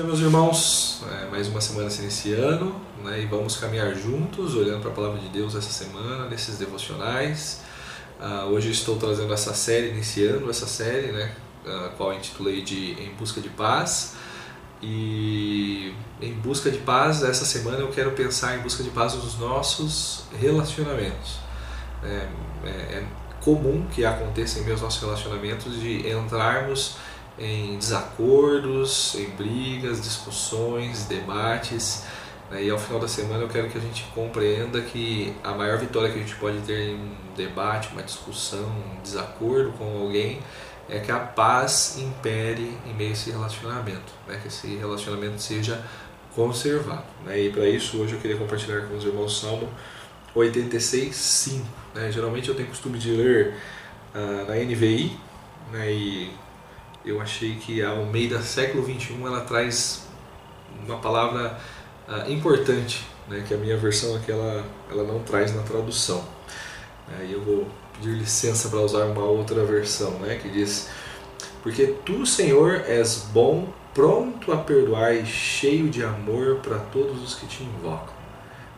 dia, meus irmãos. É, mais uma semana se iniciando né, e vamos caminhar juntos, olhando para a palavra de Deus essa semana, nesses devocionais. Uh, hoje estou trazendo essa série, iniciando essa série, né, a qual intitulei de Em Busca de Paz. E em busca de paz, essa semana eu quero pensar em busca de paz nos nossos relacionamentos. É, é, é comum que aconteça em meus nossos relacionamentos de entrarmos em desacordos, em brigas, discussões, debates. Né? E ao final da semana eu quero que a gente compreenda que a maior vitória que a gente pode ter em um debate, uma discussão, um desacordo com alguém é que a paz impere em meio a esse relacionamento, né? que esse relacionamento seja conservado. Né? E para isso hoje eu queria compartilhar com os irmãos Salmo 86, 5. Né? Geralmente eu tenho costume de ler uh, na NVI né? e eu achei que a Almeida século 21 ela traz uma palavra uh, importante, né, que a minha versão aqui ela, ela não traz na tradução. Aí eu vou pedir licença para usar uma outra versão, né, que diz: Porque tu, Senhor, és bom, pronto a perdoar e cheio de amor para todos os que te invocam.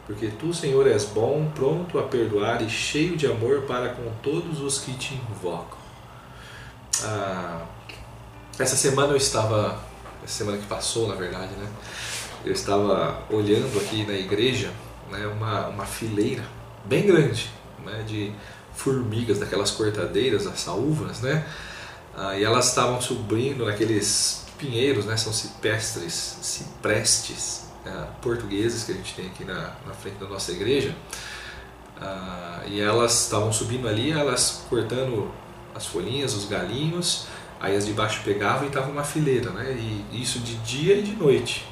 Porque tu, Senhor, és bom, pronto a perdoar e cheio de amor para com todos os que te invocam. Ah, essa semana eu estava, essa semana que passou, na verdade, né? Eu estava olhando aqui na igreja, né, uma, uma fileira bem grande, né, de formigas, daquelas cortadeiras, as saúvas, né? Ah, e elas estavam subindo naqueles pinheiros, né? São cipestres, ciprestes né, portugueses que a gente tem aqui na, na frente da nossa igreja. Ah, e elas estavam subindo ali, elas cortando as folhinhas, os galinhos, Aí as de baixo pegavam e estavam uma fileira, né? E isso de dia e de noite,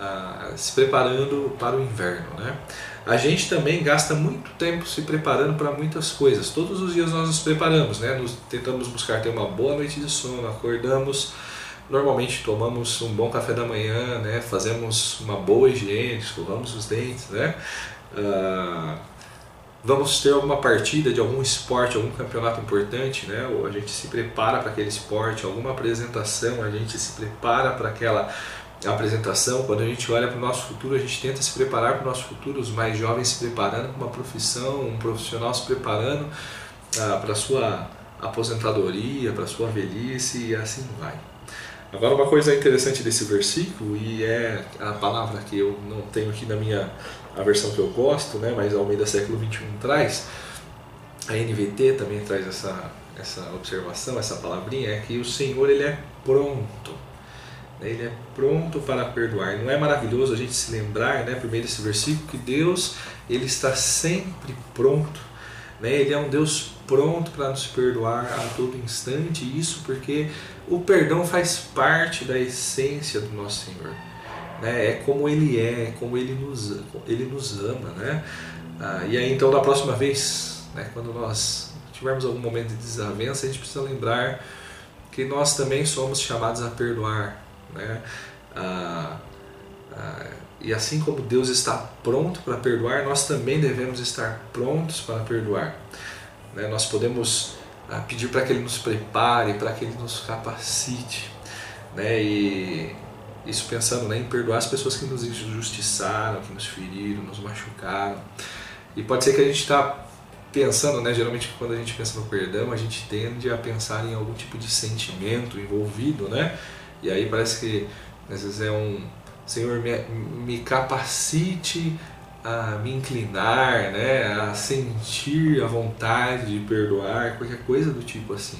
ah, se preparando para o inverno, né? A gente também gasta muito tempo se preparando para muitas coisas. Todos os dias nós nos preparamos, né? Nos, tentamos buscar ter uma boa noite de sono, acordamos, normalmente tomamos um bom café da manhã, né? Fazemos uma boa higiene, escovamos os dentes, né? Ah, vamos ter alguma partida de algum esporte, algum campeonato importante, né? Ou a gente se prepara para aquele esporte, alguma apresentação, a gente se prepara para aquela apresentação. Quando a gente olha para o nosso futuro, a gente tenta se preparar para o nosso futuro, os mais jovens se preparando para uma profissão, um profissional se preparando ah, para a sua aposentadoria, para a sua velhice e assim vai. Agora uma coisa interessante desse versículo e é a palavra que eu não tenho aqui na minha a versão que eu gosto, né, mas a Almeida século 21 traz, a NVT também traz essa, essa observação, essa palavrinha, é que o Senhor ele é pronto. Né, ele é pronto para perdoar. Não é maravilhoso a gente se lembrar, né, por meio desse versículo, que Deus ele está sempre pronto. Né? Ele é um Deus pronto para nos perdoar a todo instante. Isso porque o perdão faz parte da essência do nosso Senhor né? é como ele é, é como ele nos, ele nos ama. Né? Ah, e aí então da próxima vez, né, quando nós tivermos algum momento de desavença, a gente precisa lembrar que nós também somos chamados a perdoar. Né? Ah, ah, e assim como Deus está pronto para perdoar, nós também devemos estar prontos para perdoar. Né? Nós podemos ah, pedir para que Ele nos prepare, para que Ele nos capacite. Né? E isso pensando né, em perdoar as pessoas que nos injustiçaram, que nos feriram, nos machucaram. E pode ser que a gente está pensando, né, geralmente quando a gente pensa no perdão, a gente tende a pensar em algum tipo de sentimento envolvido, né? E aí parece que às vezes é um Senhor me, me capacite a me inclinar, né, a sentir a vontade de perdoar, qualquer coisa do tipo assim.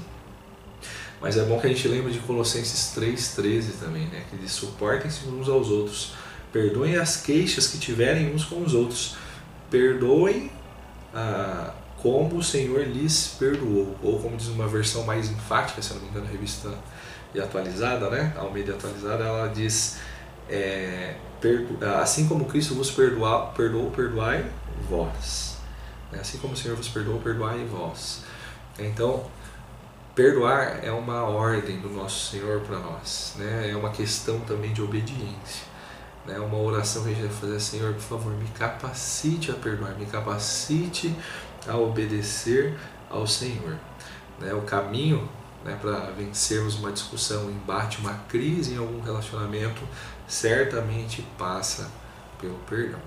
Mas é bom que a gente lembre de Colossenses 3,13 também, né? Que diz: suportem-se uns aos outros, perdoem as queixas que tiverem uns com os outros, perdoem ah, como o Senhor lhes perdoou. Ou como diz uma versão mais enfática, se não me engano, a revista e atualizada, né? A Almeida atualizada, ela diz: é, assim como Cristo vos perdoou, perdoou perdoai vós. Assim como o Senhor vos perdoou, perdoai vós. Então, Perdoar é uma ordem do nosso Senhor para nós, né? é uma questão também de obediência. É né? uma oração que a gente deve fazer, Senhor, por favor, me capacite a perdoar, me capacite a obedecer ao Senhor. Né? O caminho né, para vencermos uma discussão, um embate, uma crise em algum relacionamento, certamente passa pelo perdão.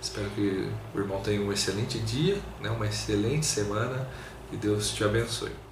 Espero que o irmão tenha um excelente dia, né, uma excelente semana e Deus te abençoe.